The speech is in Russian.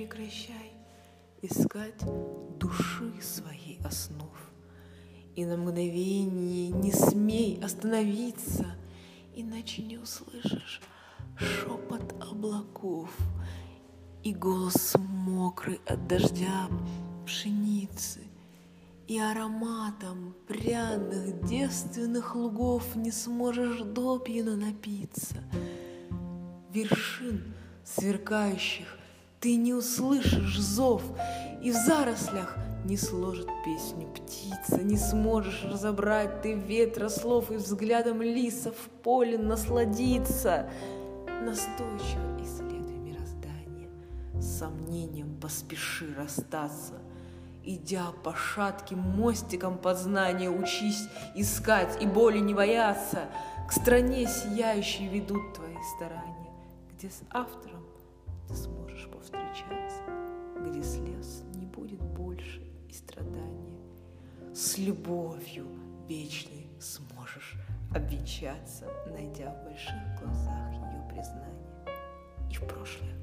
прекращай искать души своей основ. И на мгновение не смей остановиться, иначе не услышишь шепот облаков и голос мокрый от дождя пшеницы и ароматом пряных девственных лугов не сможешь допьяно напиться. Вершин сверкающих ты не услышишь зов, и в зарослях не сложит песню птица, не сможешь разобрать ты ветра слов и взглядом лиса в поле насладиться. Настойчиво исследуй мироздание, с сомнением поспеши расстаться — Идя по шатким мостикам познания, учись искать и боли не бояться. К стране сияющей ведут твои старания, где с автором слез не будет больше и страдания. С любовью вечной сможешь обвенчаться, найдя в больших глазах ее признание. И в прошлое